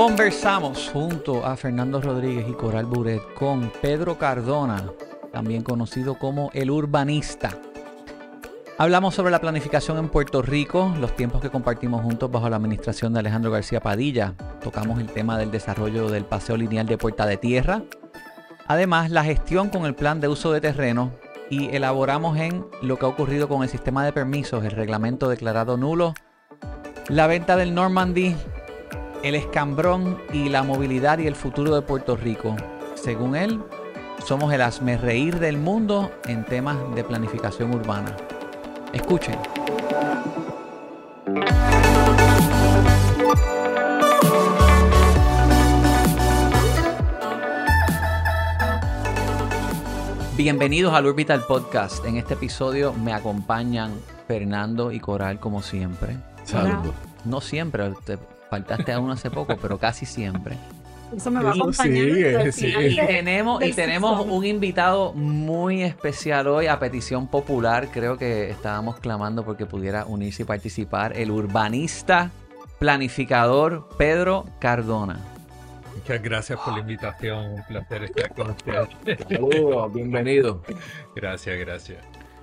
Conversamos junto a Fernando Rodríguez y Coral Buret con Pedro Cardona, también conocido como el urbanista. Hablamos sobre la planificación en Puerto Rico, los tiempos que compartimos juntos bajo la administración de Alejandro García Padilla. Tocamos el tema del desarrollo del paseo lineal de Puerta de Tierra. Además, la gestión con el plan de uso de terreno y elaboramos en lo que ha ocurrido con el sistema de permisos, el reglamento declarado nulo, la venta del Normandy, el escambrón y la movilidad y el futuro de Puerto Rico. Según él, somos el reír del mundo en temas de planificación urbana. Escuchen. Bienvenidos al Orbital Podcast. En este episodio me acompañan Fernando y Coral como siempre. Saludos. No siempre, te faltaste aún hace poco, pero casi siempre. Eso me va a acompañar. Sí, sí. Y tenemos, y tenemos un invitado muy especial hoy a petición popular. Creo que estábamos clamando porque pudiera unirse y participar. El urbanista planificador Pedro Cardona. Muchas gracias por la invitación. Un placer estar con ustedes. Saludos, bienvenido. Gracias, gracias.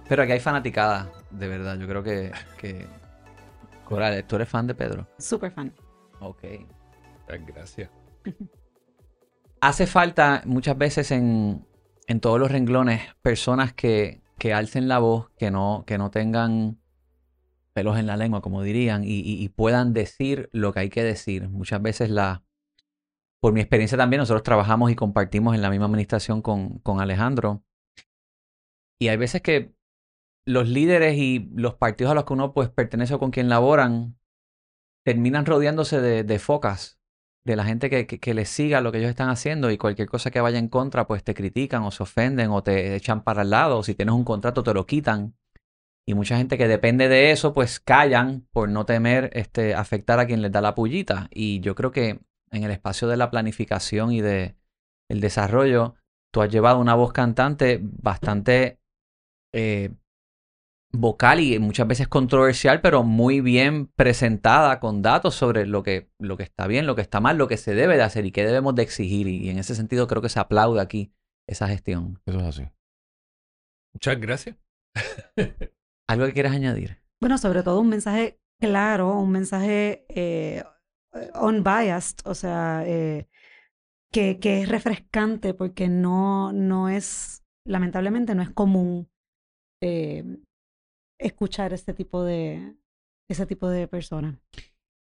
Pero aquí hay fanaticada, de verdad. Yo creo que, que... Coral, ¿tú eres fan de Pedro? Súper fan. Ok. Gracias. Hace falta muchas veces en, en todos los renglones personas que, que alcen la voz, que no, que no tengan pelos en la lengua, como dirían, y, y- y puedan decir lo que hay que decir. Muchas veces la... Por mi experiencia también, nosotros trabajamos y compartimos en la misma administración con, con Alejandro. Y hay veces que los líderes y los partidos a los que uno pues pertenece o con quien laboran terminan rodeándose de, focas, de la gente que, les siga lo que ellos están haciendo y cualquier cosa que vaya en contra pues te critican o se ofenden o te echan para el lado si tienes un contrato te lo quitan. Y mucha gente que depende de eso pues callan por no temer este, afectar a quien les da la pullita. Y yo creo que en el espacio de la planificación y de el desarrollo, tú has llevado una voz cantante bastante eh, vocal y muchas veces controversial, pero muy bien presentada con datos sobre lo que, lo que está bien, lo que está mal, lo que se debe de hacer y qué debemos de exigir. Y en ese sentido creo que se aplaude aquí esa gestión. Eso es así. Muchas gracias. ¿Algo que quieras añadir? Bueno, sobre todo un mensaje claro, un mensaje eh, unbiased, o sea, eh, que, que es refrescante porque no, no es, lamentablemente, no es común eh, escuchar este tipo de, ese tipo de personas.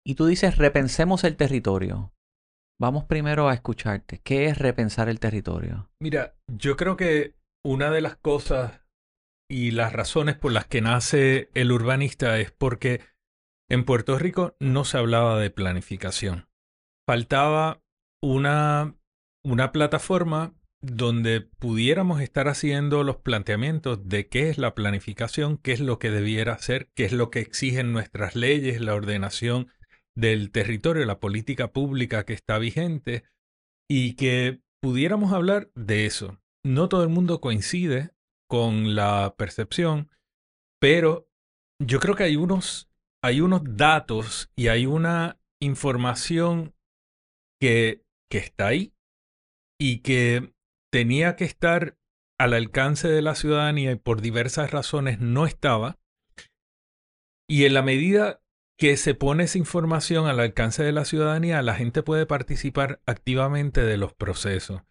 Y tú dices, repensemos el territorio. Vamos primero a escucharte. ¿Qué es repensar el territorio? Mira, yo creo que una de las cosas y las razones por las que nace el urbanista es porque en Puerto Rico no se hablaba de planificación. Faltaba una, una plataforma donde pudiéramos estar haciendo los planteamientos de qué es la planificación, qué es lo que debiera hacer, qué es lo que exigen nuestras leyes, la ordenación del territorio, la política pública que está vigente, y que pudiéramos hablar de eso. No todo el mundo coincide con la percepción, pero yo creo que hay unos, hay unos datos y hay una información que, que está ahí y que tenía que estar al alcance de la ciudadanía y por diversas razones no estaba. Y en la medida que se pone esa información al alcance de la ciudadanía, la gente puede participar activamente de los procesos.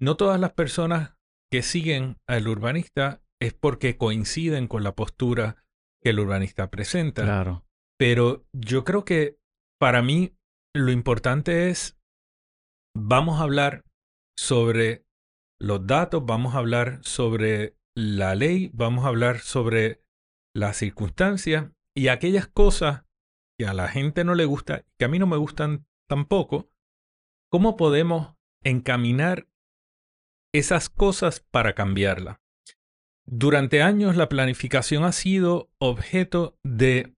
No todas las personas que siguen al urbanista es porque coinciden con la postura que el urbanista presenta. Claro. Pero yo creo que para mí lo importante es, vamos a hablar sobre los datos, vamos a hablar sobre la ley, vamos a hablar sobre las circunstancias y aquellas cosas que a la gente no le gusta, que a mí no me gustan tampoco, ¿cómo podemos encaminar esas cosas para cambiarla? Durante años la planificación ha sido objeto de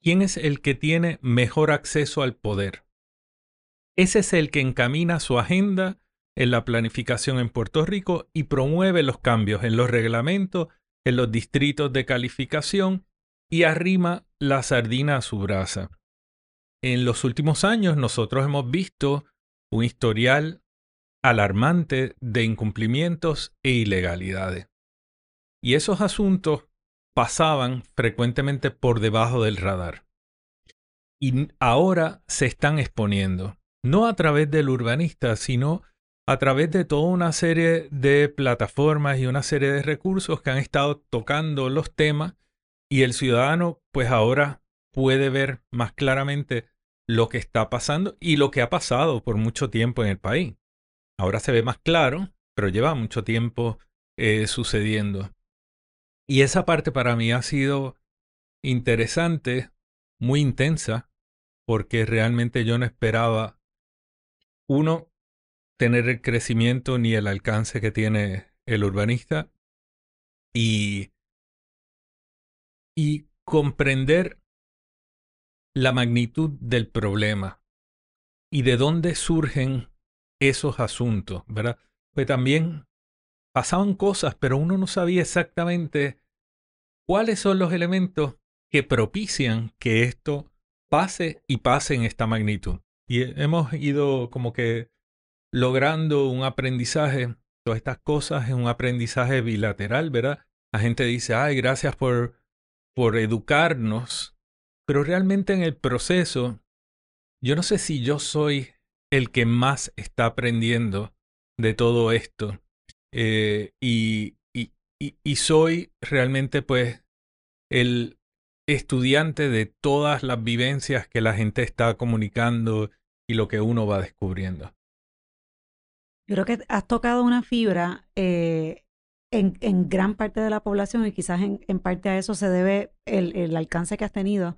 quién es el que tiene mejor acceso al poder. Ese es el que encamina su agenda en la planificación en Puerto Rico y promueve los cambios en los reglamentos, en los distritos de calificación y arrima la sardina a su brasa. en los últimos años nosotros hemos visto un historial alarmante de incumplimientos e ilegalidades. Y esos asuntos pasaban frecuentemente por debajo del radar. Y ahora se están exponiendo, no a través del urbanista, sino a través de toda una serie de plataformas y una serie de recursos que han estado tocando los temas y el ciudadano pues ahora puede ver más claramente lo que está pasando y lo que ha pasado por mucho tiempo en el país. Ahora se ve más claro, pero lleva mucho tiempo eh, sucediendo. Y esa parte para mí ha sido interesante, muy intensa, porque realmente yo no esperaba, uno, tener el crecimiento ni el alcance que tiene el urbanista y, y comprender la magnitud del problema y de dónde surgen esos asuntos, ¿verdad? Pues también pasaban cosas, pero uno no sabía exactamente cuáles son los elementos que propician que esto pase y pase en esta magnitud. Y hemos ido como que logrando un aprendizaje, todas estas cosas es un aprendizaje bilateral, ¿verdad? La gente dice, ay, gracias por, por educarnos, pero realmente en el proceso, yo no sé si yo soy el que más está aprendiendo de todo esto. Eh, y, y, y, soy realmente pues el estudiante de todas las vivencias que la gente está comunicando y lo que uno va descubriendo. Creo que has tocado una fibra eh, en, en, gran parte de la población y quizás en, en parte a eso se debe el, el, alcance que has tenido.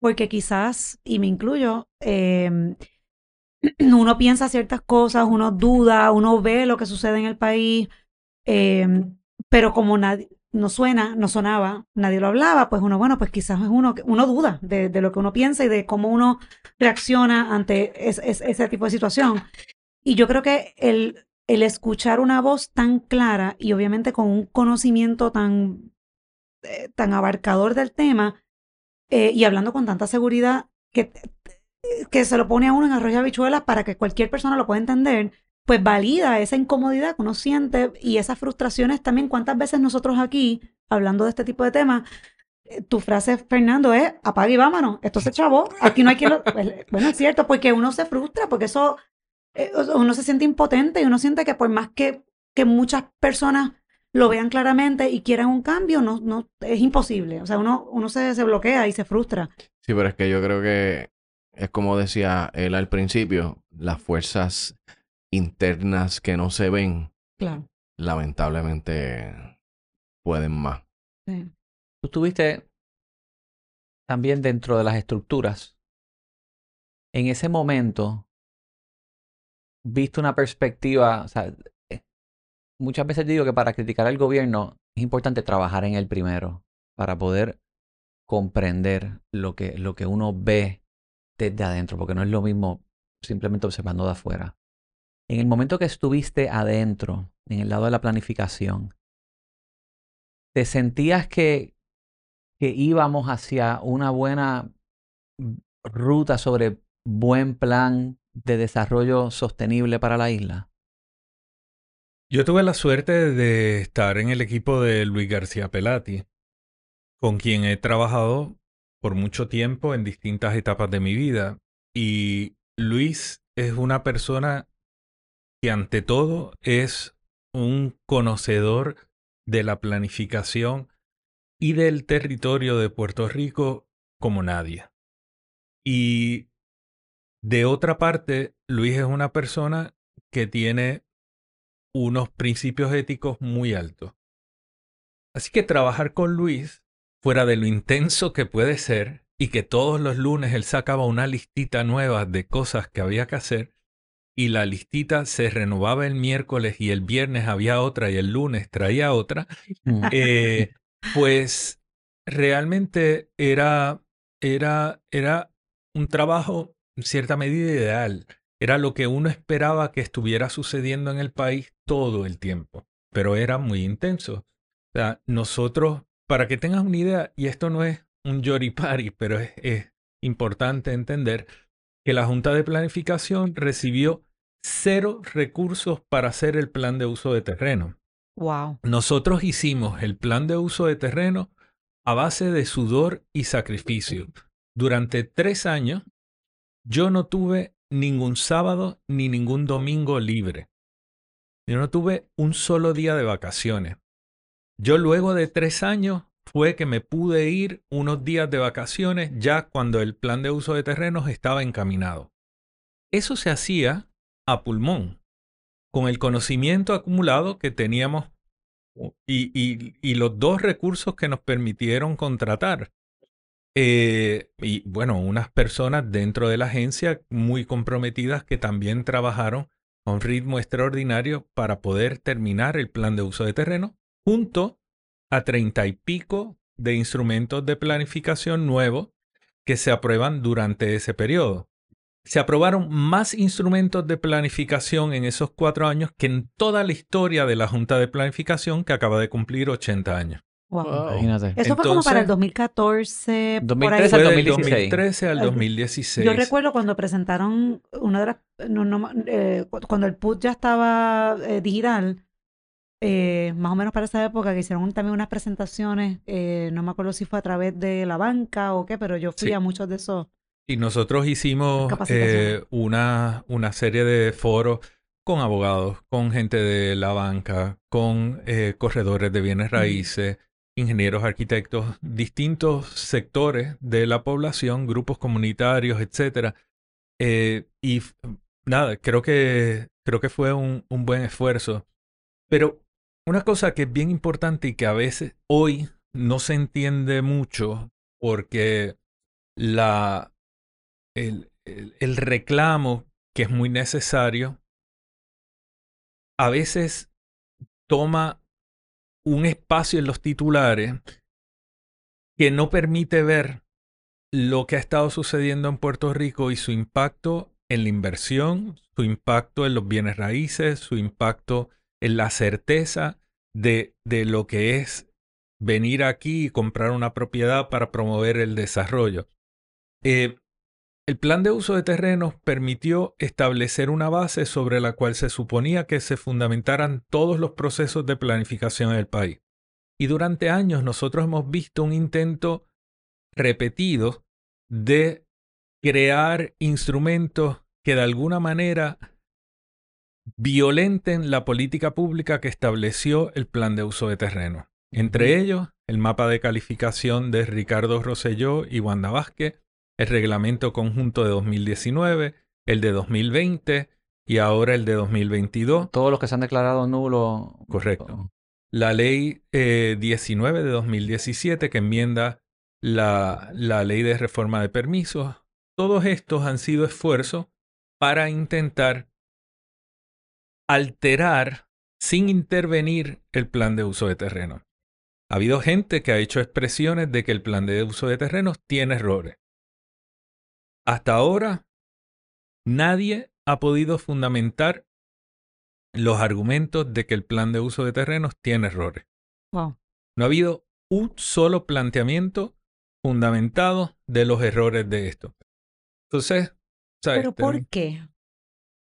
Porque quizás, y me incluyo, eh, uno piensa ciertas cosas, uno duda, uno ve lo que sucede en el país, eh, pero como nadie, no suena, no sonaba, nadie lo hablaba, pues uno, bueno, pues quizás es uno, uno duda de, de lo que uno piensa y de cómo uno reacciona ante es, es, ese tipo de situación. Y yo creo que el, el escuchar una voz tan clara y obviamente con un conocimiento tan, eh, tan abarcador del tema eh, y hablando con tanta seguridad que que se lo pone a uno en arroyo habichuelas para que cualquier persona lo pueda entender, pues valida esa incomodidad que uno siente y esas frustraciones también. ¿Cuántas veces nosotros aquí, hablando de este tipo de temas, eh, tu frase, Fernando, es apague y vámonos, esto se chavó, aquí no hay quien lo... Pues, bueno, es cierto, porque uno se frustra, porque eso, eh, uno se siente impotente y uno siente que por más que, que muchas personas lo vean claramente y quieran un cambio, no, no, es imposible. O sea, uno, uno se, se bloquea y se frustra. Sí, pero es que yo creo que es como decía él al principio, las fuerzas internas que no se ven, claro. lamentablemente pueden más. Sí. Tú estuviste también dentro de las estructuras. En ese momento, viste una perspectiva, eh, muchas veces digo que para criticar al gobierno es importante trabajar en el primero, para poder comprender lo que, lo que uno ve desde adentro, porque no es lo mismo simplemente observando de afuera. En el momento que estuviste adentro, en el lado de la planificación, ¿te sentías que, que íbamos hacia una buena ruta sobre buen plan de desarrollo sostenible para la isla? Yo tuve la suerte de estar en el equipo de Luis García Pelati, con quien he trabajado por mucho tiempo en distintas etapas de mi vida. Y Luis es una persona que ante todo es un conocedor de la planificación y del territorio de Puerto Rico como nadie. Y de otra parte, Luis es una persona que tiene unos principios éticos muy altos. Así que trabajar con Luis fuera de lo intenso que puede ser y que todos los lunes él sacaba una listita nueva de cosas que había que hacer y la listita se renovaba el miércoles y el viernes había otra y el lunes traía otra, Mm. eh, pues realmente era, era, era un trabajo cierta medida ideal. Era lo que uno esperaba que estuviera sucediendo en el país todo el tiempo, pero era muy intenso. O sea, nosotros para que tengas una idea, y esto no es un party, pero es, es, importante entender que la Junta de Planificación recibió cero recursos para hacer el plan de uso de terreno. Wow. Nosotros hicimos el plan de uso de terreno a base de sudor y sacrificio. Durante tres años, yo no tuve ningún sábado ni ningún domingo libre. Yo no tuve un solo día de vacaciones. Yo luego de tres años fue que me pude ir unos días de vacaciones ya cuando el plan de uso de terrenos estaba encaminado. Eso se hacía a pulmón, con el conocimiento acumulado que teníamos y, y, los dos recursos que nos permitieron contratar. Eh, y bueno, unas personas dentro de la agencia muy comprometidas que también trabajaron a un ritmo extraordinario para poder terminar el plan de uso de terreno, junto a treinta y pico de instrumentos de planificación nuevos que se aprueban durante ese periodo. Se aprobaron más instrumentos de planificación en esos cuatro años que en toda la historia de la Junta de Planificación que acaba de cumplir 80 años. Wow. Wow. Imagínate. Eso fue como para el Entonces- 2014. por 2013 ahí. Fue del 2016. 2013 al Al- 2016. Yo recuerdo cuando presentaron una de las, no, no, eh, cu- cuando el PUT ya estaba eh, digital, eh, más o menos para esa época que hicieron también unas presentaciones, eh, no me acuerdo si fue a través de la banca o qué, pero yo fui Sí. a muchos de esos. Y nosotros hicimos eh, una, una serie de foros con abogados, con gente de la banca, con eh, corredores de bienes raíces, ingenieros, arquitectos, distintos sectores de la población, grupos comunitarios, etcétera. Eh, y nada, creo que, creo que fue un, un buen esfuerzo. Pero una cosa que es bien importante y que a veces hoy no se entiende mucho porque la, el- el reclamo, que es muy necesario, a veces toma un espacio en los titulares que no permite ver lo que ha estado sucediendo en Puerto Rico y su impacto en la inversión, su impacto en los bienes raíces, su impacto en la certeza de, de lo que es venir aquí y comprar una propiedad para promover el desarrollo. Eh, el plan de uso de terrenos permitió establecer una base sobre la cual se suponía que se fundamentaran todos los procesos de planificación en el país. Y durante años nosotros hemos visto un intento repetido de crear instrumentos que de alguna manera violenten la política pública que estableció el plan de uso de terreno. Entre ellos, el mapa de calificación de Ricardo Rosselló y Wanda Vázquez, el reglamento conjunto de 2019, el de 2020 y ahora el de 2022. Todos los que se han declarado nulos. Correcto. La ley eh, 19 de 2017 que enmienda la, la ley de reforma de permisos. Todos estos han sido esfuerzos para intentar alterar sin intervenir el plan de uso de terreno. Ha habido gente que ha hecho expresiones de que el plan de uso de terrenos tiene errores. Hasta ahora, nadie ha podido fundamentar los argumentos de que el plan de uso de terrenos tiene errores. Wow. No ha habido un solo planteamiento fundamentado de los errores de esto. Entonces, ¿sabes? Pero ¿por qué?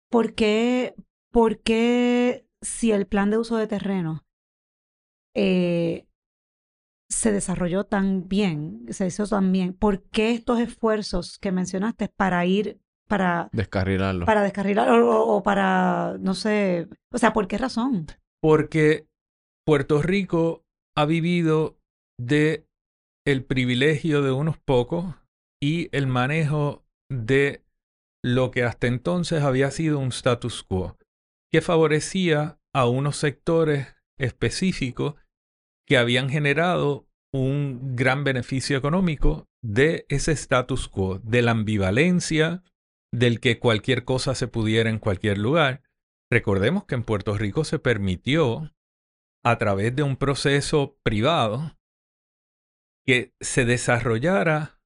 ¿Por qué, por qué si el plan de uso de terreno eh, se desarrolló tan bien, se hizo tan bien, ¿por qué estos esfuerzos que mencionaste para ir, para, Descarrilarlo. para descarrilar o, o- o para, no sé, o sea, ¿por qué razón? Porque Puerto Rico ha vivido de el privilegio de unos pocos y el manejo de lo que hasta entonces había sido un status quo, que favorecía a unos sectores específicos que habían generado un gran beneficio económico de ese status quo, de la ambivalencia, del que cualquier cosa se pudiera en cualquier lugar. Recordemos que en Puerto Rico se permitió, a través de un proceso privado, que se desarrollara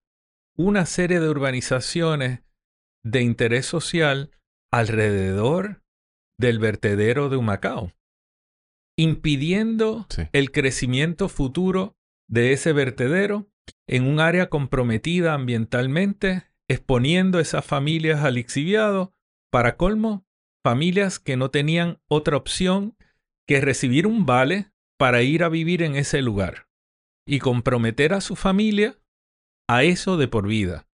una serie de urbanizaciones de interés social alrededor del vertedero de Humacao, impidiendo Sí. el crecimiento futuro de ese vertedero en un área comprometida ambientalmente, exponiendo esas familias al lixiviado. Para colmo, familias que no tenían otra opción que recibir un vale para ir a vivir en ese lugar y comprometer a su familia a eso de por vida.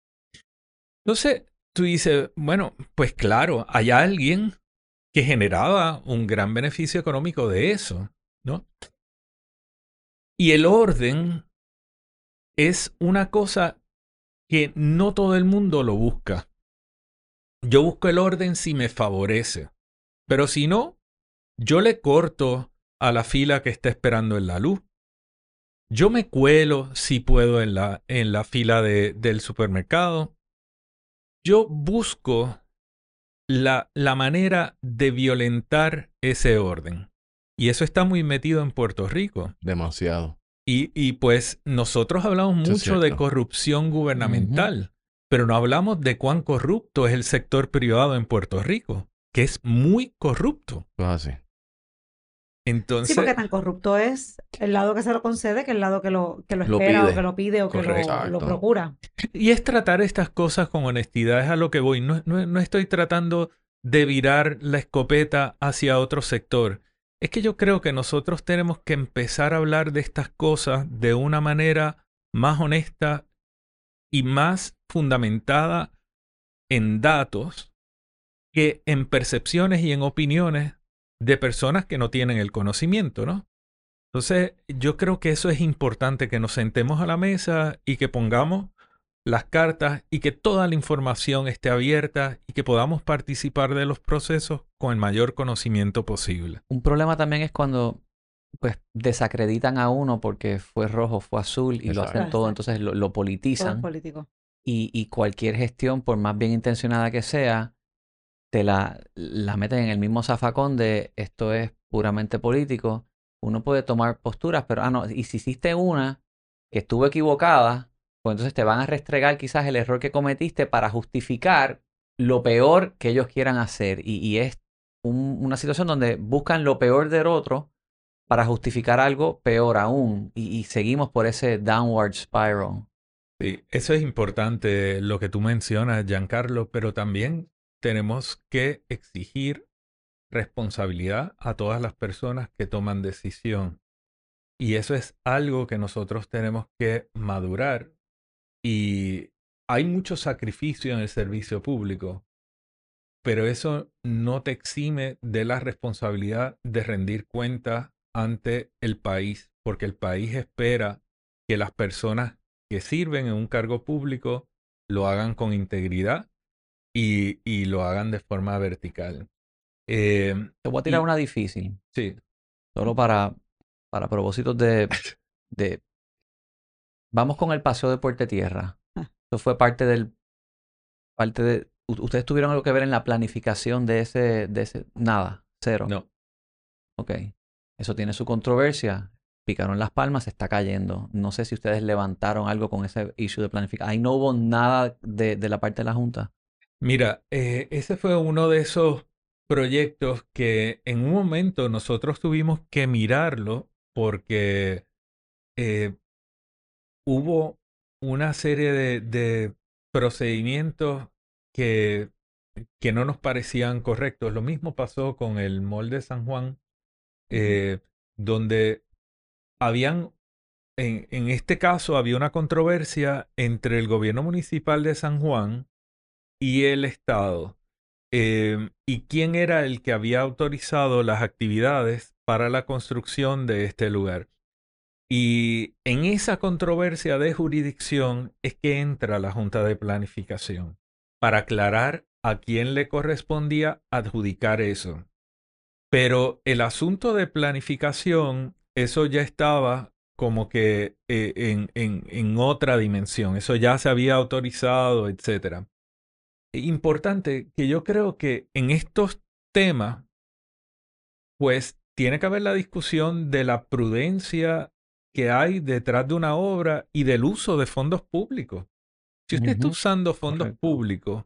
Entonces, tú dices, bueno, pues claro, hay alguien que generaba un gran beneficio económico de eso, ¿no? Y el orden es una cosa que no todo el mundo lo busca. Yo busco el orden si me favorece, pero si no, yo le corto a la fila que está esperando en la luz. Yo me cuelo si puedo en la, en la fila de, del supermercado. Yo busco la, la manera de violentar ese orden. Y eso está muy metido en Puerto Rico. Demasiado. Y, y pues nosotros hablamos mucho de corrupción gubernamental, pero no hablamos de cuán corrupto es el sector privado en Puerto Rico, que es muy corrupto. Así. Entonces, Sí, porque tan corrupto es el lado que se lo concede que el lado que lo, que lo espera o que lo pide o que lo, lo procura. y es tratar estas cosas con honestidad, es a lo que voy. No, no, no estoy tratando de virar la escopeta hacia otro sector. Es que yo creo que nosotros tenemos que empezar a hablar de estas cosas de una manera más honesta y más fundamentada en datos que en percepciones y en opiniones de personas que no tienen el conocimiento, ¿no? Entonces, yo creo que eso es importante, que nos sentemos a la mesa y que pongamos las cartas y que toda la información esté abierta y que podamos participar de los procesos con el mayor conocimiento posible. Un problema también es cuando pues desacreditan a uno porque fue rojo, fue azul y lo hacen todo, entonces lo, lo Todo es politizan político. y, y cualquier gestión, por más bien intencionada que sea, te la, la meten en el mismo zafacón de esto es puramente político. Uno puede tomar posturas, pero ah, no, y si hiciste una que estuvo equivocada, pues entonces te van a restregar quizás el error que cometiste para justificar lo peor que ellos quieran hacer. Y, y es un- una situación donde buscan lo peor del otro para justificar algo peor aún. Y, y seguimos por ese downward spiral. Sí, eso es importante lo que tú mencionas, Giancarlo, pero también tenemos que exigir responsabilidad a todas las personas que toman decisión. Y eso es algo que nosotros tenemos que madurar. Y hay mucho sacrificio en el servicio público, pero eso no te exime de la responsabilidad de rendir cuentas ante el país, porque el país espera que las personas que sirven en un cargo público lo hagan con integridad y, y lo hagan de forma vertical. Eh, Te voy a tirar Y- una difícil. sí, Solo para, para propósitos de, de... Vamos con el paseo de Puerto Tierra. Ah. Eso fue parte del... Parte de... ¿Ustedes tuvieron algo que ver en la planificación de ese... De ese... Nada. Cero. no. Ok. Eso tiene su controversia. Picaron las palmas, se está cayendo. No sé si ustedes levantaron algo con ese issue de planificación. Ahí no hubo nada de, de la parte de la Junta. Mira, eh, ese fue uno de esos proyectos que en un momento nosotros tuvimos que mirarlo porque eh, hubo una serie de, de procedimientos que, que no nos parecían correctos. Lo mismo pasó con el molde de San Juan, eh, donde habían, en, en este caso había una controversia entre el gobierno municipal de San Juan y el Estado. Eh, ¿Y quién era el que había autorizado las actividades para la construcción de este lugar? Y en esa controversia de jurisdicción es que entra la Junta de Planificación para aclarar a quién le correspondía adjudicar eso. Pero el asunto de planificación, eso ya estaba como que eh, en, en, en otra dimensión, eso ya se había autorizado, etcétera importante que yo creo que en estos temas, pues tiene que haber la discusión de la prudencia que hay detrás de una obra y del uso de fondos públicos. Si usted está usando fondos correcto. públicos,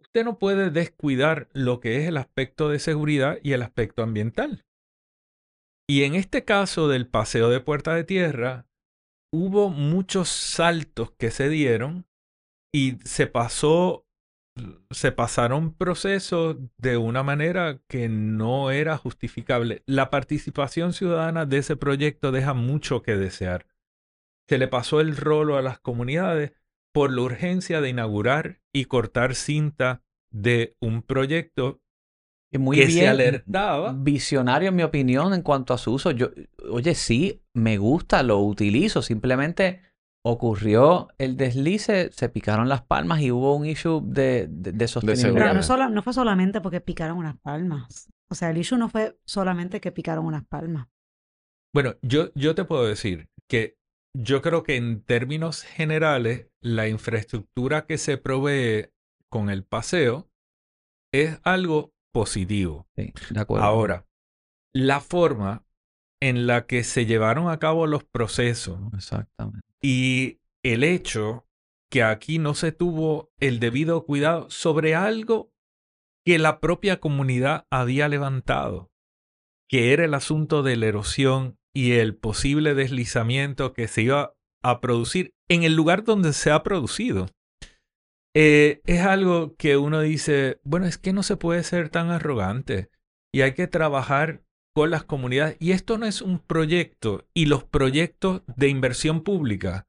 usted no puede descuidar lo que es el aspecto de seguridad y el aspecto ambiental. Y en este caso del paseo de Puerta de Tierra, hubo muchos saltos que se dieron y se pasó, se pasaron procesos de una manera que no era justificable. La participación ciudadana de ese proyecto deja mucho que desear. Se le pasó el rolo a las comunidades por la urgencia de inaugurar y cortar cinta de un proyecto muy que bien, se alertaba. visionario en mi opinión en cuanto a su uso. Yo, oye, sí, me gusta, lo utilizo. Simplemente ocurrió el deslice, se picaron las palmas y hubo un issue de, de, de sostenibilidad. Pero no fue solamente porque picaron unas palmas. O sea, el issue no fue solamente que picaron unas palmas. Bueno, yo, yo te puedo decir que yo creo que en términos generales, la infraestructura que se provee con el paseo es algo positivo. Sí, de acuerdo. Ahora, la forma en la que se llevaron a cabo los procesos Exactamente. y el hecho que aquí no se tuvo el debido cuidado sobre algo que la propia comunidad había levantado, que era el asunto de la erosión y el posible deslizamiento que se iba a producir en el lugar donde se ha producido. Eh, es algo que uno dice, bueno, es que no se puede ser tan arrogante y hay que trabajar con las comunidades. Y esto no es un proyecto y los proyectos de inversión pública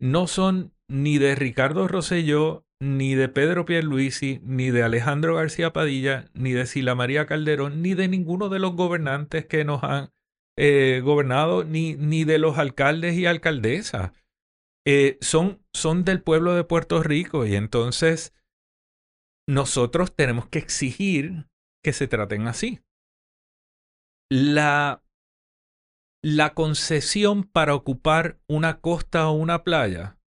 no son ni de Ricardo Rosselló, ni de Pedro Pierluisi, ni de Alejandro García Padilla, ni de Sila María Calderón, ni de ninguno de los gobernantes que nos han eh, gobernado, ni, ni de los alcaldes y alcaldesas. Eh, son, son del pueblo de Puerto Rico y entonces nosotros tenemos que exigir que se traten así. La, la concesión para ocupar una costa o una playa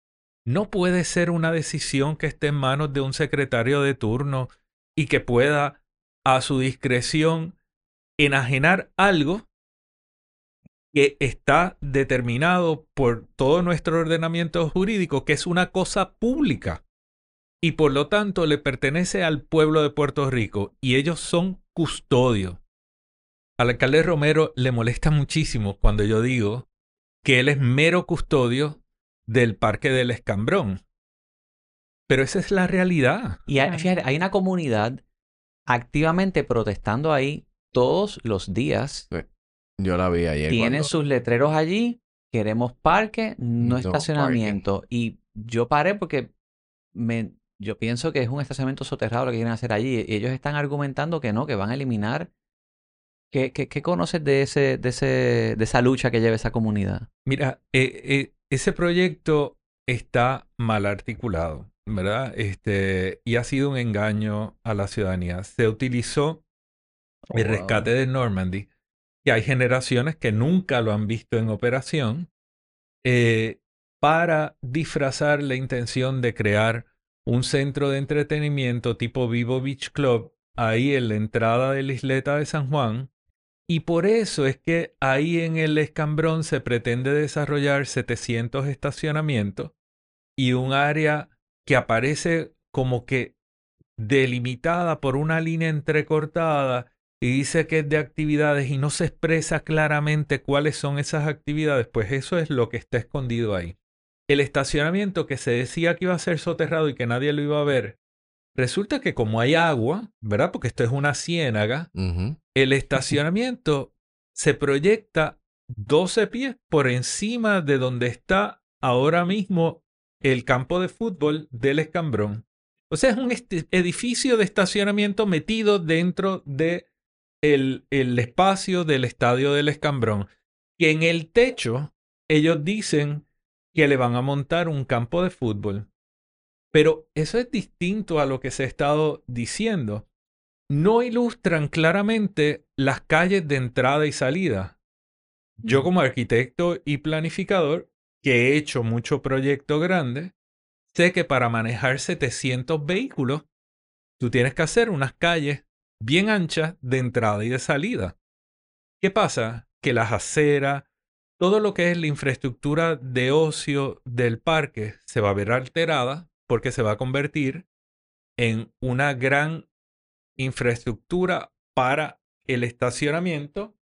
no puede ser una decisión que esté en manos de un secretario de turno y que pueda a su discreción enajenar algo que está determinado por todo nuestro ordenamiento jurídico, que es una cosa pública y por lo tanto le pertenece al pueblo de Puerto Rico y ellos son custodios. Al alcalde Romero le molesta muchísimo cuando yo digo que él es mero custodio del Parque del Escambrón. Pero esa es la realidad. Y hay, fíjate, hay una comunidad activamente protestando ahí todos los días. Yo la vi ayer. Tienen cuando- sus letreros allí. Queremos parque, no, No estacionamiento. Y yo paré porque me, yo pienso que es un estacionamiento soterrado lo que quieren hacer allí. Y ellos están argumentando que no, que van a eliminar. ¿Qué, qué, qué conoces de, ese, de, ese, de esa lucha que lleva esa comunidad? Mira, eh, eh, ese proyecto está mal articulado, ¿verdad? Este, y ha sido un engaño a la ciudadanía. Se utilizó el wow. rescate de Normandy, que hay generaciones que nunca lo han visto en operación, eh, para disfrazar la intención de crear un centro de entretenimiento tipo Vivo Beach Club ahí en la entrada de la isleta de San Juan. Y por eso es que ahí en el escambrón se pretende desarrollar 700 estacionamientos y un área que aparece como que delimitada por una línea entrecortada y dice que es de actividades y no se expresa claramente cuáles son esas actividades, pues eso es lo que está escondido ahí. El estacionamiento que se decía que iba a ser soterrado y que nadie lo iba a ver, resulta que como hay agua, ¿verdad? Porque esto es una ciénaga. El estacionamiento se proyecta 12 pies por encima de donde está ahora mismo el campo de fútbol del escambrón. O sea, es un edificio de estacionamiento metido dentro de el, el espacio del estadio del escambrón. Que en el techo ellos dicen que le van a montar un campo de fútbol. Pero eso es distinto a lo que se ha estado diciendo no ilustran claramente las calles de entrada y salida. Yo como arquitecto y planificador, que he hecho mucho proyecto grande, sé que para manejar 700 vehículos, tú tienes que hacer unas calles bien anchas de entrada y de salida. ¿Qué pasa? Que las aceras, todo lo que es la infraestructura de ocio del parque se va a ver alterada porque se va a convertir en una gran infraestructura para el estacionamiento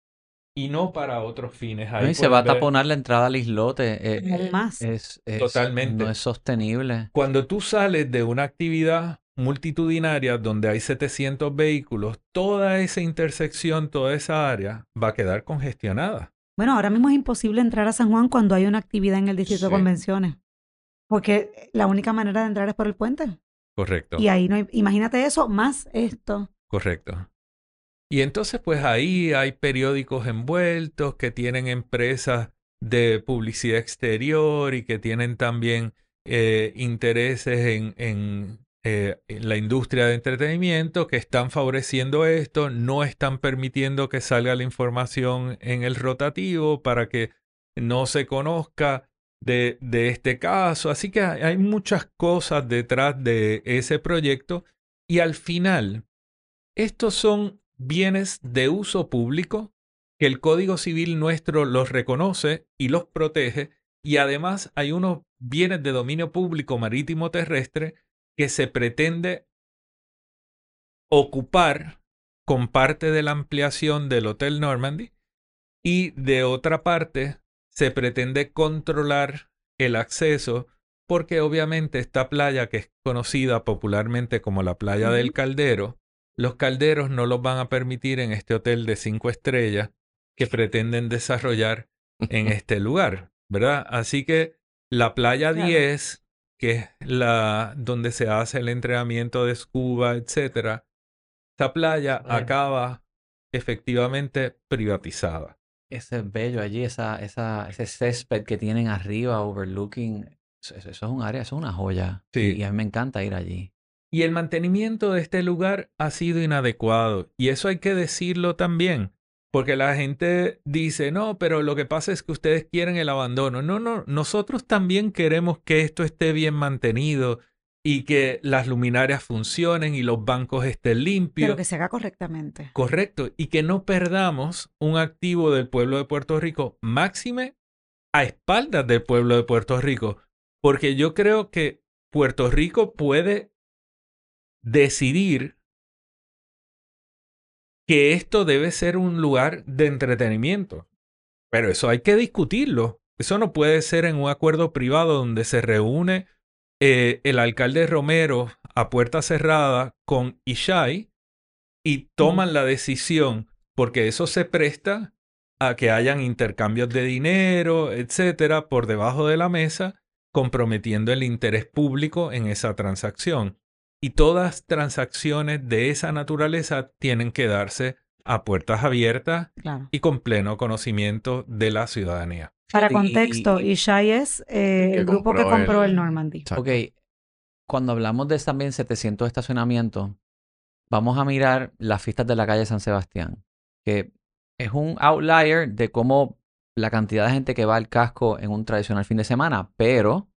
y no para otros fines. No, Ahí y se va a ver- taponar la entrada al islote. eh, eh, más. es, es- Totalmente. No es sostenible. Cuando tú sales de una actividad multitudinaria donde hay 700 vehículos, toda esa intersección, toda esa área va a quedar congestionada. Bueno, ahora mismo es imposible entrar a San Juan cuando hay una actividad en el distrito Sí. de convenciones. Porque la única manera de entrar es por el puente. Correcto. Y ahí no hay, imagínate eso, más esto. Correcto. Y entonces, pues ahí hay periódicos envueltos que tienen empresas de publicidad exterior y que tienen también eh, intereses en, en, eh, en la industria de entretenimiento que están favoreciendo esto, no están permitiendo que salga la información en el rotativo para que no se conozca de, este caso. Así que hay hay muchas cosas detrás de ese proyecto y al final estos son bienes de uso público que el Código Civil nuestro los reconoce y los protege y además hay unos bienes de dominio público marítimo terrestre que se pretende ocupar con parte de la ampliación del Hotel Normandy y de otra parte se pretende controlar el acceso porque obviamente esta playa que es conocida popularmente como la playa del. Caldero, los calderos no los van a permitir en este hotel de cinco estrellas que pretenden desarrollar en este lugar, ¿verdad? Así que la playa Claro. 10, que es la donde se hace el entrenamiento de scuba, etcétera, esta playa Bueno. acaba efectivamente privatizada. Ese es bello allí, esa, esa, ese césped que tienen arriba, overlooking. Eso, es un área, eso es una joya. Sí. Y a mí me encanta ir allí. Y el mantenimiento de este lugar ha sido inadecuado. Y eso hay que decirlo también. Porque la gente dice, no, pero lo que pasa es que ustedes quieren el abandono. No, no, nosotros también queremos que esto esté bien mantenido y que las luminarias funcionen y los bancos estén limpios. Pero que se haga correctamente. Correcto. Y que no perdamos un activo del pueblo de Puerto Rico, máxime a espaldas del pueblo de Puerto Rico. Porque yo creo que Puerto Rico puede decidir que esto debe ser un lugar de entretenimiento. Pero eso hay que discutirlo. Eso no puede ser en un acuerdo privado donde se reúne eh, el alcalde Romero a puerta cerrada con Ishai y toman la decisión, porque eso se presta a que hayan intercambios de dinero, etcétera, por debajo de la mesa, comprometiendo el interés público en esa transacción. Y todas transacciones de esa naturaleza tienen que darse a puertas abiertas Claro. y con pleno conocimiento de la ciudadanía. Para Y- y- contexto, y- Ishai es eh, el grupo que compró el- el Normandy. Exacto. Ok, cuando hablamos de también 700 estacionamientos, vamos a mirar las fiestas de la calle San Sebastián, que es un outlier de cómo la cantidad de gente que va al casco en un tradicional fin de semana, pero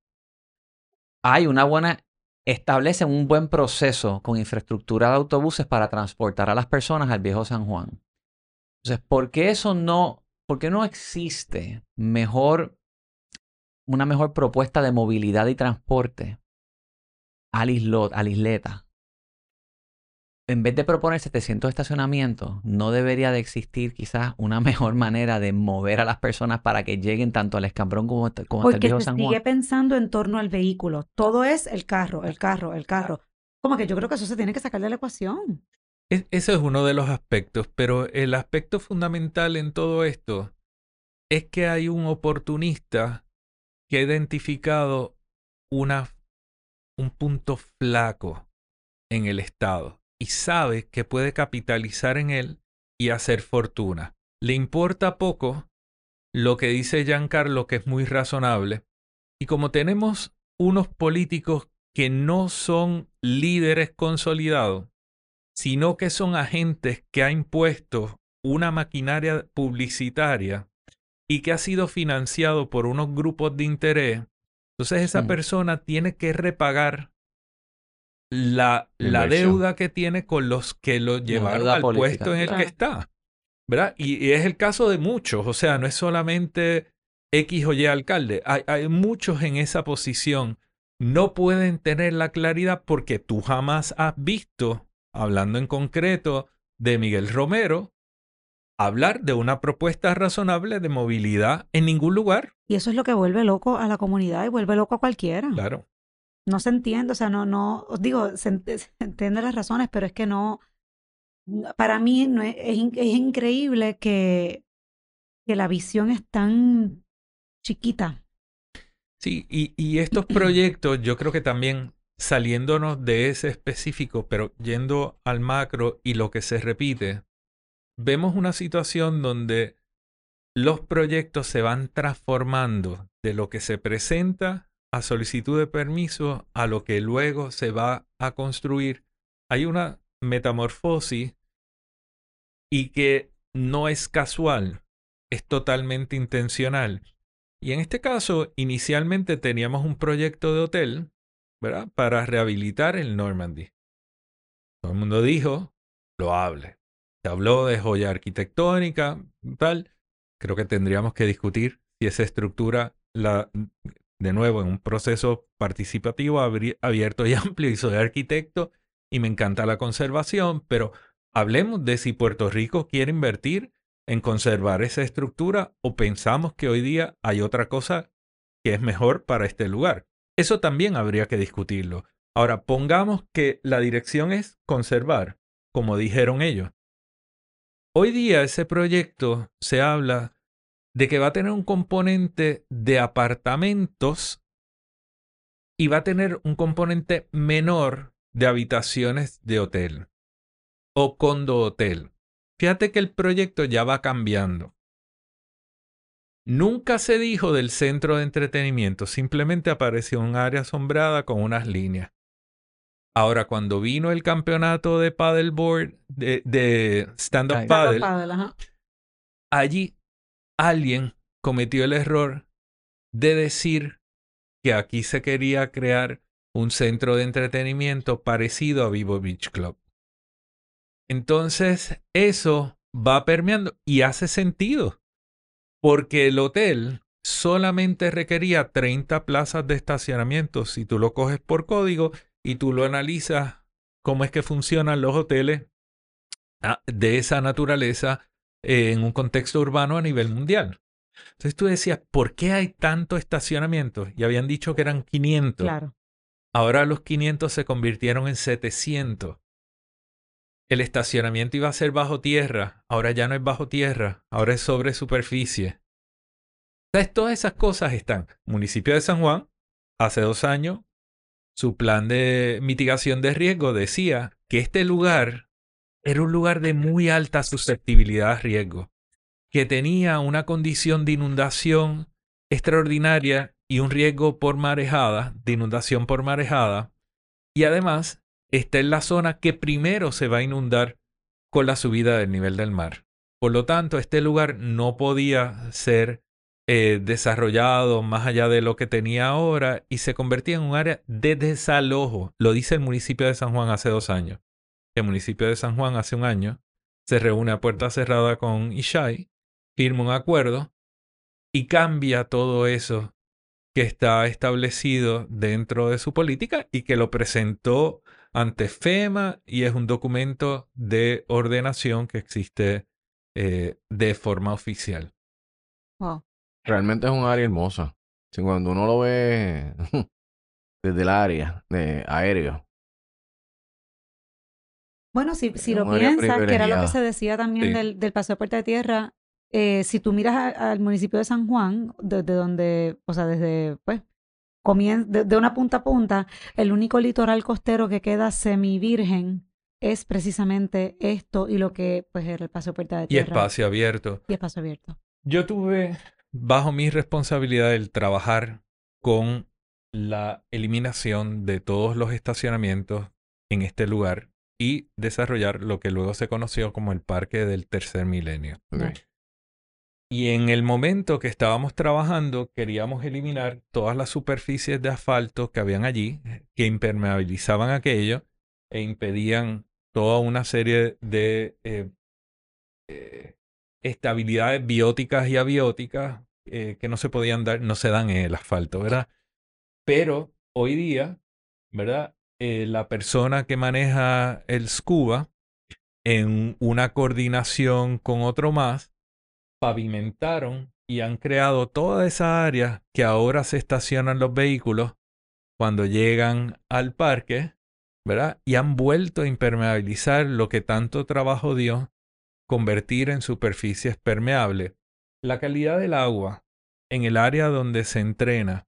hay una buena, establecen un buen proceso con infraestructura de autobuses para transportar a las personas al viejo San Juan. Entonces, ¿por qué eso no, por qué no existe mejor, una mejor propuesta de movilidad y transporte al islot, a la isleta? En vez de proponer 700 estacionamientos, no debería de existir quizás una mejor manera de mover a las personas para que lleguen tanto al escambrón como, hasta- como hasta el viejo San sigue Juan. pensando en torno al vehículo. Todo es el carro, el carro, el carro. Como que yo creo que eso se tiene que sacar de la ecuación. Es- ese es uno de los aspectos, pero el aspecto fundamental en todo esto es que hay un oportunista que ha identificado una, un punto flaco en el Estado y sabe que puede capitalizar en él y hacer fortuna. Le importa poco lo que dice Giancarlo, que es muy razonable, y como tenemos unos políticos que no son líderes consolidados, sino que son agentes que ha impuesto una maquinaria publicitaria y que ha sido financiado por unos grupos de interés, entonces esa Mm. persona tiene que repagar la, la deuda que tiene con los que lo llevaron al política, puesto en el claro. que está. ¿Verdad? Y, y es el caso de muchos, o sea, no es solamente X o Y alcalde, hay, hay muchos en esa posición. No pueden tener la claridad porque tú jamás has visto, hablando en concreto de Miguel Romero, hablar de una propuesta razonable de movilidad en ningún lugar. Y eso es lo que vuelve loco a la comunidad y vuelve loco a cualquiera. Claro. No se entiende, o sea, no, no, os digo, se, ent- se entiende las razones, pero es que no, para mí no es, es, es increíble que, que la visión es tan chiquita. Sí, y, y estos proyectos, yo creo que también saliéndonos de ese específico, pero yendo al macro y lo que se repite, vemos una situación donde los proyectos se van transformando de lo que se presenta a solicitud de permiso a lo que luego se va a construir. Hay una metamorfosis y que no es casual, es totalmente intencional. Y en este caso, inicialmente teníamos un proyecto de hotel, ¿verdad? Para rehabilitar el Normandy. Todo el mundo dijo, lo hable. Se habló de joya arquitectónica, tal. Creo que tendríamos que discutir si esa estructura, la, de nuevo, en un proceso participativo abierto y amplio, y soy arquitecto y me encanta la conservación, pero hablemos de si Puerto Rico quiere invertir en conservar esa estructura o pensamos que hoy día hay otra cosa que es mejor para este lugar. Eso también habría que discutirlo. Ahora, pongamos que la dirección es conservar, como dijeron ellos. Hoy día ese proyecto se habla de que va a tener un componente de apartamentos y va a tener un componente menor de habitaciones de hotel o condo hotel. Fíjate que el proyecto ya va cambiando. Nunca se dijo del centro de entretenimiento, simplemente apareció un área asombrada con unas líneas. Ahora, cuando vino el campeonato de paddleboard, de, de stand-up paddle, allí alguien cometió el error de decir que aquí se quería crear un centro de entretenimiento parecido a Vivo Beach Club. Entonces, eso va permeando y hace sentido, porque el hotel solamente requería 30 plazas de estacionamiento si tú lo coges por código y tú lo analizas cómo es que funcionan los hoteles ah, de esa naturaleza eh, en un contexto urbano a nivel mundial. Entonces tú decías, ¿por qué hay tanto estacionamiento? Y habían dicho que eran 500. Claro. Ahora los 500 se convirtieron en 700. El estacionamiento iba a ser bajo tierra, ahora ya no es bajo tierra, ahora es sobre superficie. Entonces todas esas cosas están. Municipio de San Juan, hace dos años, su plan de mitigación de riesgo decía que este lugar era un lugar de muy alta susceptibilidad a riesgo, que tenía una condición de inundación extraordinaria y un riesgo por marejada, de inundación por marejada, y además está en la zona que primero se va a inundar con la subida del nivel del mar. Por lo tanto, este lugar no podía ser eh, desarrollado más allá de lo que tenía ahora y se convertía en un área de desalojo. Lo dice el municipio de San Juan hace dos años. El municipio de San Juan hace un año se reúne a puerta cerrada con Ishai, firma un acuerdo y cambia todo eso que está establecido dentro de su política y que lo presentó ante FEMA y es un documento de ordenación que existe eh, de forma oficial. Wow. Realmente es un área hermosa. Sí, cuando uno lo ve desde el área de aéreo. Bueno, si, si lo piensas, que era lo que se decía también Sí. del, del Paseo de Puerta de Tierra, eh, si tú miras a- al municipio de San Juan, desde donde, o sea, desde, pues, comien- de, de una punta a punta, el único litoral costero que queda semivirgen es precisamente esto y lo que, pues, era el Paseo de Puerta de Y Tierra. espacio abierto. Y espacio abierto. Yo tuve bajo mi responsabilidad el trabajar con la eliminación de todos los estacionamientos en este lugar y desarrollar lo que luego se conoció como el Parque del Tercer Milenio. Y en el momento que estábamos trabajando, queríamos eliminar todas las superficies de asfalto que habían allí, que impermeabilizaban aquello e impedían toda una serie de eh, eh, estabilidades bióticas y abióticas eh, que no se podían dar, no se dan en el asfalto, ¿verdad? Pero hoy día, ¿verdad? Eh, la persona que maneja el scuba en una coordinación con otro más, pavimentaron y han creado toda esa área que ahora se estacionan los vehículos cuando llegan al parque, ¿verdad? Y han vuelto a impermeabilizar lo que tanto trabajo dio convertir en superficies permeables. La calidad del agua en el área donde se entrena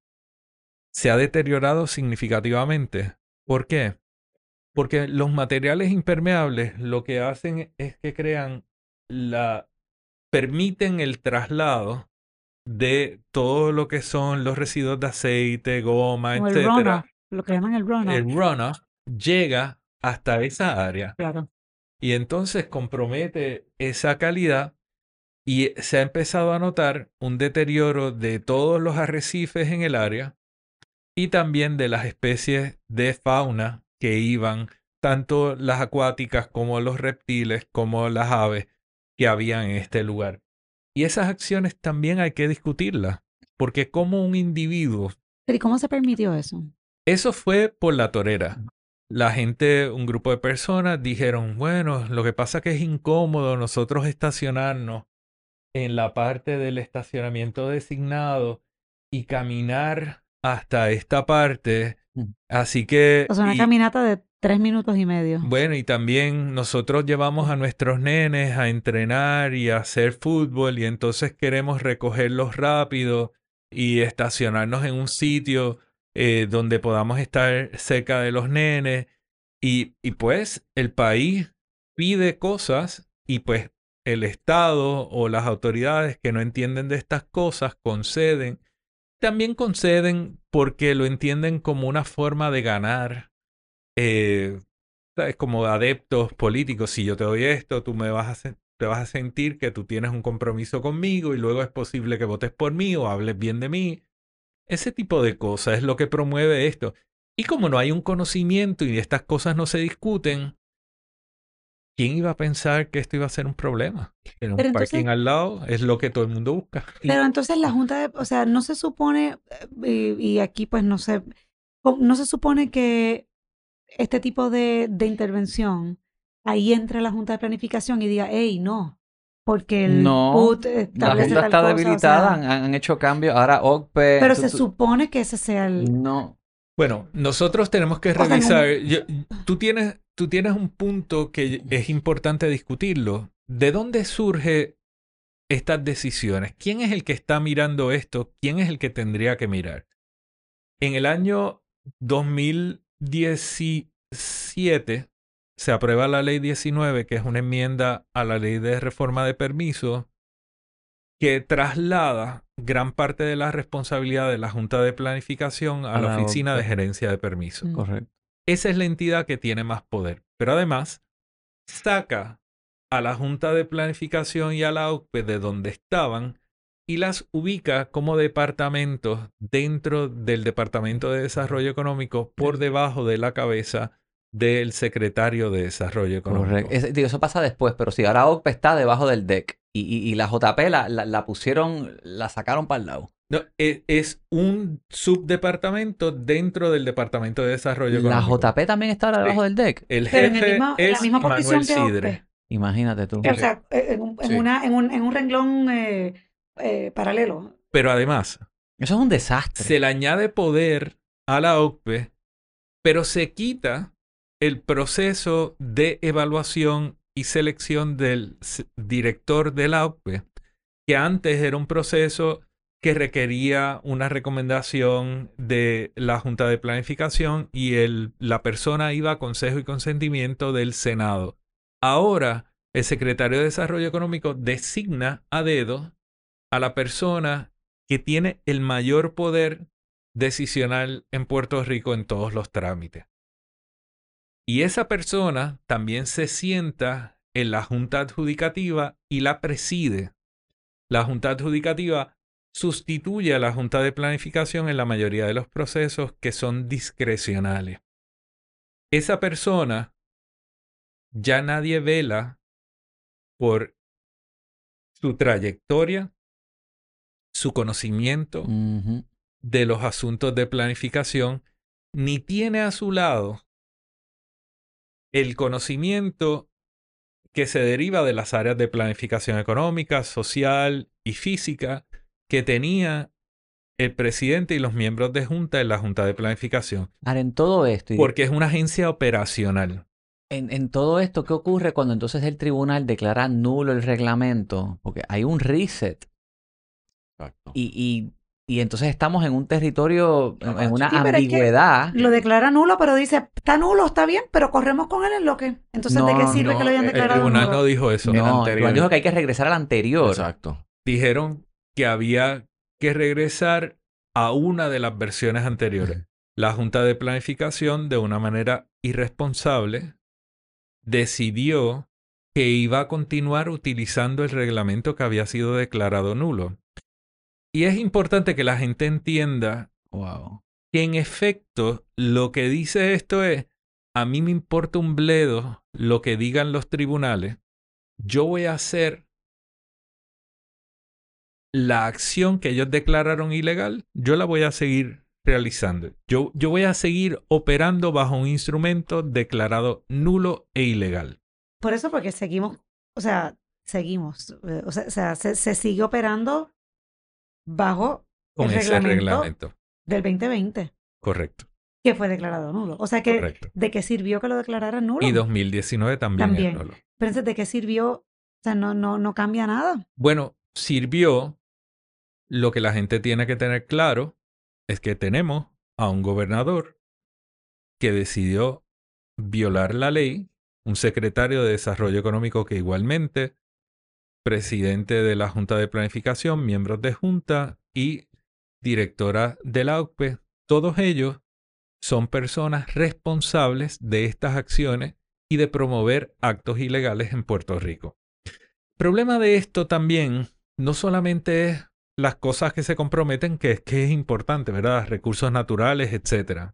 se ha deteriorado significativamente. ¿Por qué? Porque los materiales impermeables lo que hacen es que crean la permiten el traslado de todo lo que son los residuos de aceite, goma, Como el runoff, lo que llaman el runoff. El runoff llega hasta esa área Claro. y entonces compromete esa calidad y se ha empezado a notar un deterioro de todos los arrecifes en el área y también de las especies de fauna que iban, tanto las acuáticas como los reptiles, como las aves que había en este lugar. Y esas acciones también hay que discutirlas, porque como un individuo Pero ¿y cómo se permitió eso? eso fue por la torera. La gente, un grupo de personas dijeron, bueno, lo que pasa que es incómodo nosotros estacionarnos en la parte del estacionamiento designado y caminar hasta esta parte. Mm. Así que... O sea, una y- caminata de tres minutos y medio. bueno, y también nosotros llevamos a nuestros nenes a entrenar y a hacer fútbol y entonces queremos recogerlos rápido y estacionarnos en un sitio eh, donde podamos estar cerca de los nenes. Y, y pues el país pide cosas y pues el Estado o las autoridades que no entienden de estas cosas conceden. También conceden porque lo entienden como una forma de ganar eh, como adeptos políticos, si yo te doy esto, tú me vas a, te vas a sentir que tú tienes un compromiso conmigo y luego es posible que votes por mí o hables bien de mí. Ese tipo de cosas es lo que promueve esto. Y como no hay un conocimiento y estas cosas no se discuten, ¿quién iba a pensar que esto iba a ser un problema? En un Pero entonces- parking al lado es lo que todo el mundo busca. Pero entonces la Junta de, o sea, no se supone, eh, y, y aquí pues no sé, no se supone que este tipo de, de intervención, ahí entre la Junta de Planificación y diga, hey, no, porque el No, PUT La Junta está cosa", o debilitada, sea, han, han hecho cambios. Ahora OCPE... pero tú- se tú- supone que ese sea el... No. Bueno, nosotros tenemos que revisar. yo- tú, tienes, tú tienes un punto que es importante discutirlo. ¿De dónde surge estas decisiones? ¿Quién es el que está mirando esto? ¿Quién es el que tendría que mirar? En el año 2017 se aprueba la ley 19, que es una enmienda a la ley de reforma de permiso, que traslada gran parte de la responsabilidad de la Junta de Planificación a, A la la Oficina de. Gerencia de Permisos. Mm. Correcto. Esa es la entidad que tiene más poder. Pero además, saca a la Junta de Planificación y a la OCPE de donde estaban y las ubica como departamentos dentro del Departamento de Desarrollo Económico por debajo de la cabeza del secretario de Desarrollo Económico. Correcto. Digo, eso pasa después, pero sí, ahora OCPE está debajo del DEC. Y, y- y la JP la, la, la pusieron, la sacaron para el lado. No, e- es un subdepartamento dentro del Departamento de Desarrollo La Económico. JP también está ahora debajo Sí. del DEC. El Pero en, el jefe mismo- en la es misma posición Manuel Sidre. Imagínate tú. O sea, eh, en un, en Sí. una, en un, en un renglón eh, eh, paralelo. Pero además, Eso es un desastre. se le añade poder a la OCPE, pero se quita el proceso de evaluación y selección del director de la OCPE, que antes era un proceso que requería una recomendación de la Junta de Planificación y el, la persona iba a consejo y consentimiento del Senado. Ahora, el secretario de Desarrollo Económico designa a dedo a la persona que tiene el mayor poder decisional en Puerto Rico en todos los trámites. Y esa persona también se sienta en la Junta Adjudicativa y la preside. La Junta Adjudicativa sustituye a la Junta de Planificación en la mayoría de los procesos que son discrecionales. Esa persona ya nadie vela por su trayectoria, su conocimiento de los asuntos de planificación, ni tiene a su lado el conocimiento que se deriva de las áreas de planificación económica, social y física que tenía el presidente y los miembros de junta en la junta de planificación. Ahora, en todo esto, y Porque es una agencia operacional. en, en todo esto, ¿qué ocurre cuando entonces el tribunal declara nulo el reglamento? Porque hay un reset Exacto. y, y, y entonces estamos en un territorio, en, en una Sí, pero es que ambigüedad. Lo declara nulo, pero dice, está nulo, está bien, pero corremos con él en lo que. Entonces, ¿de qué sirve No, que lo hayan el declarado tribunal nulo? no dijo eso. el No, el anterior. tribunal dijo que hay que regresar al anterior. Exacto. Dijeron que había que regresar a una de las versiones anteriores. La Junta de Planificación, de una manera irresponsable, decidió que iba a continuar utilizando el reglamento que había sido declarado nulo. Y es importante que la gente entienda Wow. que en efecto lo que dice esto es, a mí me importa un bledo lo que digan los tribunales, yo voy a hacer la acción que ellos declararon ilegal, yo la voy a seguir realizando. Yo, yo voy a seguir operando bajo un instrumento declarado nulo e ilegal. Por eso, porque seguimos, o sea, seguimos. eh, O sea, o sea, se, se sigue operando bajo Con El ese reglamento. reglamento. del 2020, Correcto, que fue declarado nulo. O sea, que correcto. ¿de qué sirvió que lo declararan nulo? Y 2019 también, También. es nulo. Pero entonces, ¿de qué sirvió? O sea, no, no, no cambia nada. Bueno, sirvió. Lo que la gente tiene que tener claro es que tenemos a un gobernador que decidió violar la ley, un secretario de Desarrollo Económico que igualmente, presidente de la Junta de Planificación, miembros de Junta y directora de la OCPE, todos ellos son personas responsables de estas acciones y de promover actos ilegales en Puerto Rico. El problema de esto también no solamente es las cosas que se comprometen, que es que es importante, ¿verdad? Recursos naturales, etc.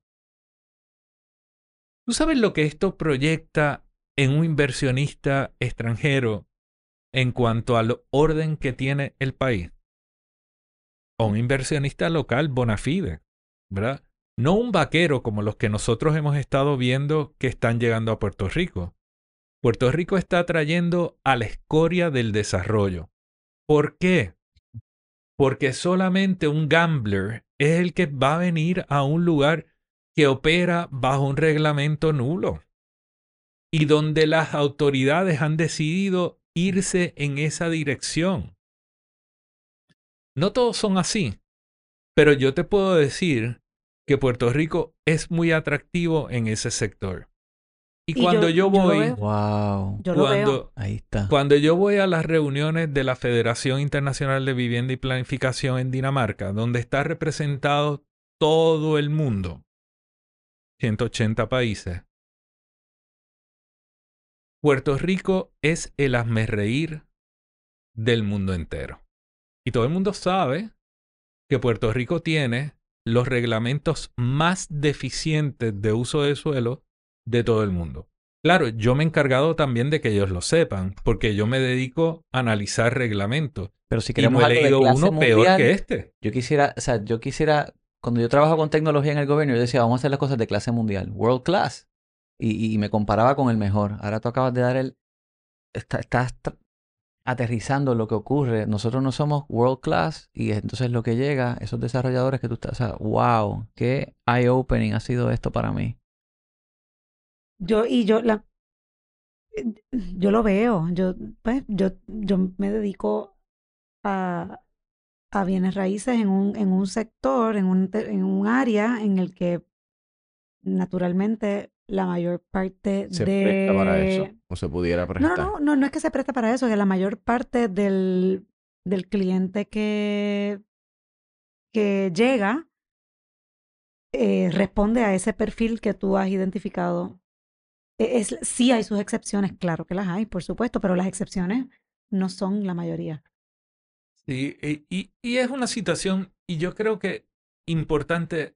¿Tú sabes lo que esto proyecta en un inversionista extranjero en cuanto al orden que tiene el país? O un inversionista local bona fide, ¿verdad? No un vaquero como los que nosotros hemos estado viendo que están llegando a Puerto Rico. Puerto Rico está trayendo a la escoria del desarrollo. ¿Por qué? Porque solamente un gambler es el que va a venir a un lugar que opera bajo un reglamento nulo y donde las autoridades han decidido irse en esa dirección. No todos son así, pero yo te puedo decir que Puerto Rico es muy atractivo en ese sector. Y, Y cuando yo- yo, yo lo voy, veo. Wow. Yo lo veo. cuando, Ahí está. cuando yo voy a las reuniones de la Federación Internacional de Vivienda y Planificación en Dinamarca, donde está representado todo el mundo, 180 países, Puerto Rico es el hazmerreír del mundo entero. Y todo el mundo sabe que Puerto Rico tiene los reglamentos más deficientes de uso de suelo de todo el mundo. Claro, yo me he encargado también de que ellos lo sepan, porque yo me dedico a analizar reglamentos. Pero si Y queremos no he leído clase uno peor mundial, que este. Yo quisiera, o sea, yo quisiera, cuando yo trabajo con tecnología en el gobierno, yo decía, vamos a hacer las cosas de clase mundial, world class. Y, y me comparaba con el mejor. Ahora tú acabas de dar el, está- estás aterrizando lo que ocurre. Nosotros no somos world class y entonces lo que llega, esos desarrolladores que tú estás, o sea, wow, qué eye-opening ha sido esto para mí. Yo, y yo, la, yo lo veo. Yo, pues, yo, yo me dedico a, a bienes raíces en un, en un sector, en un, en un área en el que naturalmente la mayor parte Se de... presta para eso. O se pudiera No, prestar. no, no, no, no es que se presta para eso, que la mayor parte del, del cliente que, que llega eh, responde a ese perfil que tú has identificado. E- Es, sí hay sus excepciones, claro que las hay, por supuesto, pero las excepciones no son la mayoría. Sí, y, y- y es una situación, y yo creo que importante,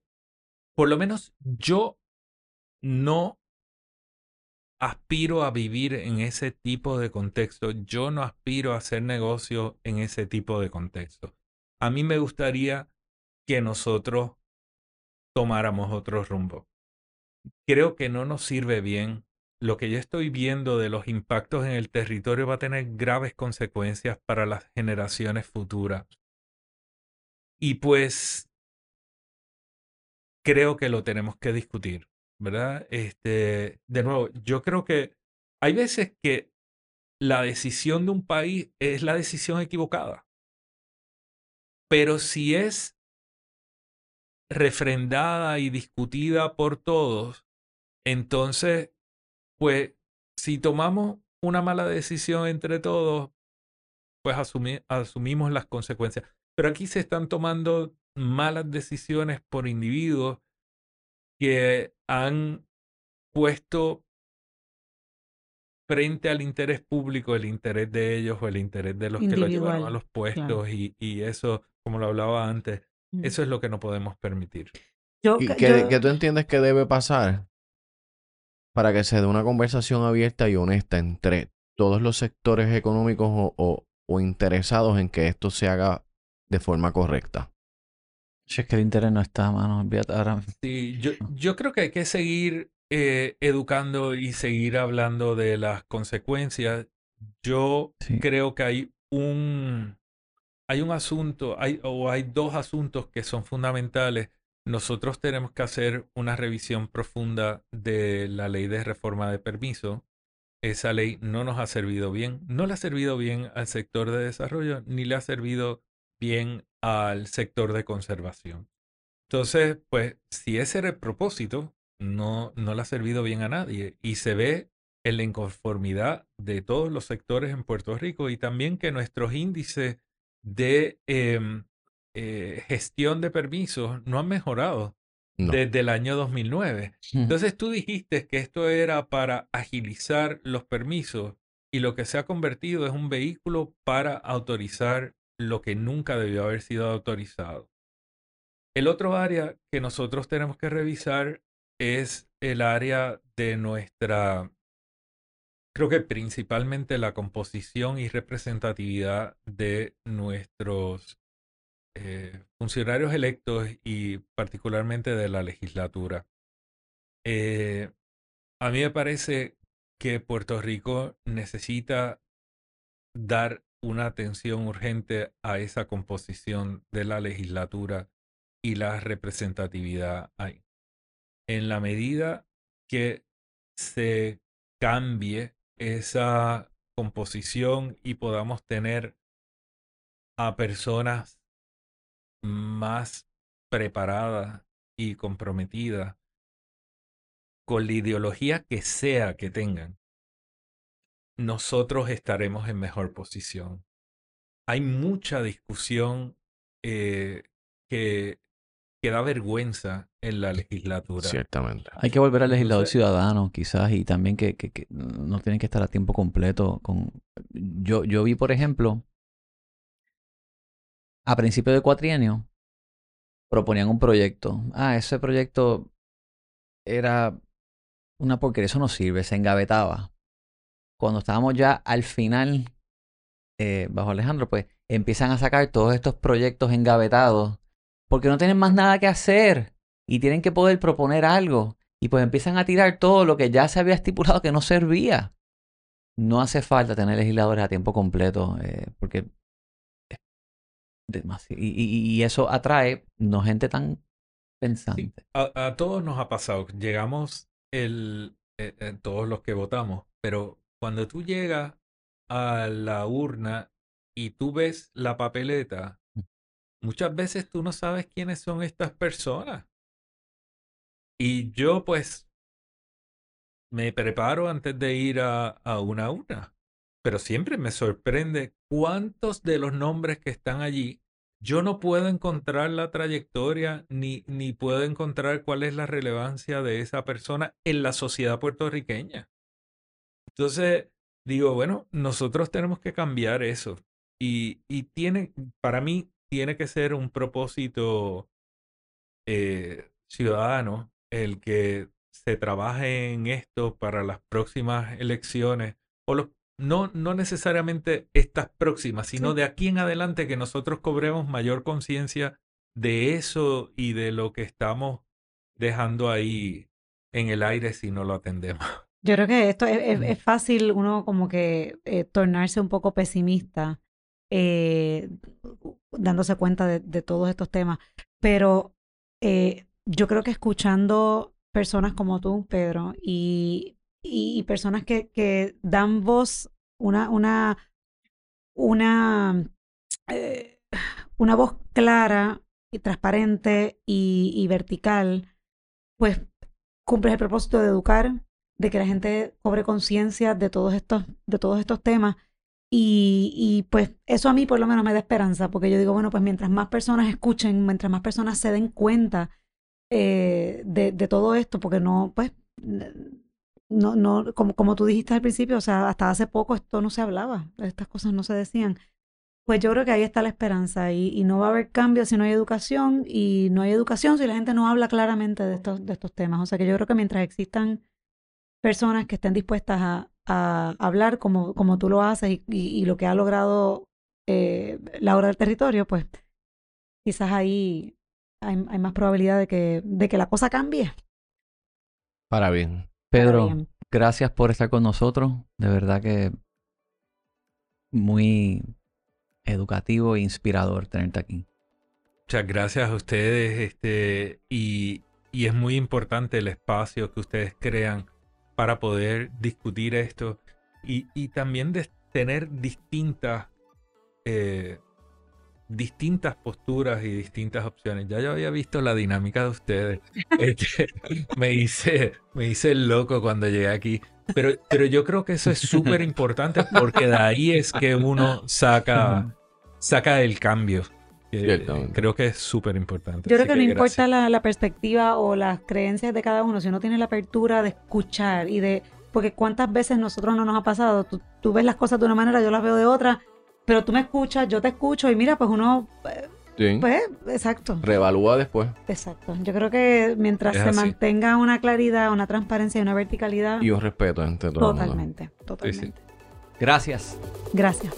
por lo menos yo no aspiro a vivir en ese tipo de contexto, yo no aspiro a hacer negocio en ese tipo de contexto. A mí me gustaría que nosotros tomáramos otro rumbo. Creo que no nos sirve bien lo que yo estoy viendo de los impactos en el territorio va a tener graves consecuencias para las generaciones futuras. Y pues creo que lo tenemos que discutir, ¿verdad? Este, de nuevo, yo creo que hay veces que la decisión de un país es la decisión equivocada. Pero si es refrendada y discutida por todos, entonces, pues, si tomamos una mala decisión entre todos, pues asumimos las consecuencias. Pero aquí se están tomando malas decisiones por individuos que han puesto frente al interés público el interés de ellos o el interés de los que lo llevaron a los puestos y, y, eso, como lo hablaba antes, mm. eso es lo que no podemos permitir. Yo, ¿Y que, tú entiendes que debe pasar para que se dé una conversación abierta y honesta entre todos los sectores económicos o, o interesados en que esto se haga de forma correcta? Si es que el interés no está, mano. Ahora. Sí, yo, yo creo que hay que seguir eh, educando y seguir hablando de las consecuencias. Yo creo que hay un, hay un asunto, hay, o hay dos asuntos que son fundamentales. Nosotros tenemos que hacer una revisión profunda de la ley de reforma de permiso. Esa ley no nos ha servido bien, no le ha servido bien al sector de desarrollo, ni le ha servido bien al sector de conservación. Entonces, pues, si ese era el propósito, no, no le ha servido bien a nadie. Y se ve en la inconformidad de todos los sectores en Puerto Rico y también que nuestros índices de em, eh, gestión de permisos no han mejorado desde el año 2009. Entonces tú dijiste que esto era para agilizar los permisos y lo que se ha convertido es un vehículo para autorizar lo que nunca debió haber sido autorizado. El otro área que nosotros tenemos que revisar es el área de nuestra, creo que principalmente la composición y representatividad de nuestros eh, funcionarios electos y particularmente de la legislatura. Eh, a mí me parece que Puerto Rico necesita dar una atención urgente a esa composición de la legislatura y la representatividad ahí. En la medida que se cambie esa composición y podamos tener a personas más preparadas y comprometidas con la ideología que sea que tengan, nosotros estaremos en mejor posición. Hay mucha discusión eh, que, que, da vergüenza en la legislatura. Ciertamente. Hay que volver al legislador ciudadano, quizás, y también que, que, no tienen que estar a tiempo completo. Con... Yo, yo vi, por ejemplo, a principio de cuatrienio, proponían un proyecto. Ah, ese proyecto era una porquería, eso no sirve, se engavetaba cuando estábamos ya al final, eh, bajo Alejandro, pues empiezan a sacar todos estos proyectos engavetados porque no tienen más nada que hacer y tienen que poder proponer algo. Y pues empiezan a tirar todo lo que ya se había estipulado que no servía. No hace falta tener legisladores a tiempo completo eh, porque y, y, eso atrae no gente tan pensante. A, todos nos ha pasado. Llegamos el, eh, todos los que votamos, pero cuando tú llegas a la urna y tú ves la papeleta, mm. muchas veces tú no sabes quiénes son estas personas. Y yo pues me preparo antes de ir a, a una urna, pero siempre me sorprende cuántos de los nombres que están allí yo no puedo encontrar la trayectoria ni, ni puedo encontrar cuál es la relevancia de esa persona en la sociedad puertorriqueña. Entonces, digo, bueno, nosotros tenemos que cambiar eso. Y, y tiene, para mí, tiene que ser un propósito eh, ciudadano el que se trabaje en esto para las próximas elecciones, o los, no, no necesariamente estas próximas, sino de aquí en adelante que nosotros cobremos mayor conciencia de eso y de lo que estamos dejando ahí en el aire si no lo atendemos. Yo creo que esto es, es- es fácil uno como que eh, tornarse un poco pesimista eh, dándose cuenta de, de todos estos temas, pero eh, yo creo que escuchando personas como tú, Pedro, y, y, y personas que, que dan voz, una, una, una, una voz clara y transparente y, y vertical, pues cumples el propósito de educar, de que la gente cobre conciencia de todos estos, de todos estos temas. Y, y pues eso a mí por lo menos me da esperanza, porque yo digo, bueno, pues mientras más personas escuchen, mientras más personas se den cuenta eh, de, de todo esto, porque no, pues, no, no, como, como tú dijiste al principio, o sea, hasta hace poco esto no se hablaba, estas cosas no se decían. Pues yo creo que ahí está la esperanza y, y no va a haber cambio si no hay educación y no hay educación si la gente no habla claramente de estos, de estos temas. O sea que yo creo que mientras existan personas que estén dispuestas a, a hablar como, como tú lo haces y, y- y lo que ha logrado eh, Laura del Territorio, pues quizás ahí hay, hay más probabilidad de que, de que la cosa cambie. Para bien. para Pedro, bien. gracias por estar con nosotros. De verdad que muy educativo e inspirador tenerte aquí. Muchas gracias a ustedes. Este, y, y es muy importante el espacio que ustedes crean para poder discutir esto y, y también de tener distintas, eh, distintas posturas y distintas opciones. Ya yo había visto la dinámica de ustedes. Este, me, hice, me hice loco cuando llegué aquí. Pero, pero yo creo que eso es súper importante porque de ahí es que uno saca, saca el cambio. Ciertamente. creo que es súper importante. Yo creo que no gracias. importa la, la perspectiva o las creencias de cada uno, si uno tiene la apertura de escuchar y de... Porque cuántas veces nosotros no nos ha pasado, tú, tú ves las cosas de una manera, yo las veo de otra, pero tú me escuchas, yo te escucho y mira, pues uno, eh, Sí. pues, exacto, Reevalúa después. exacto. Yo creo que mientras Es se así. mantenga una claridad, una transparencia y una verticalidad, Y un respeto entre todo el mundo. totalmente, totalmente. Gracias. Gracias.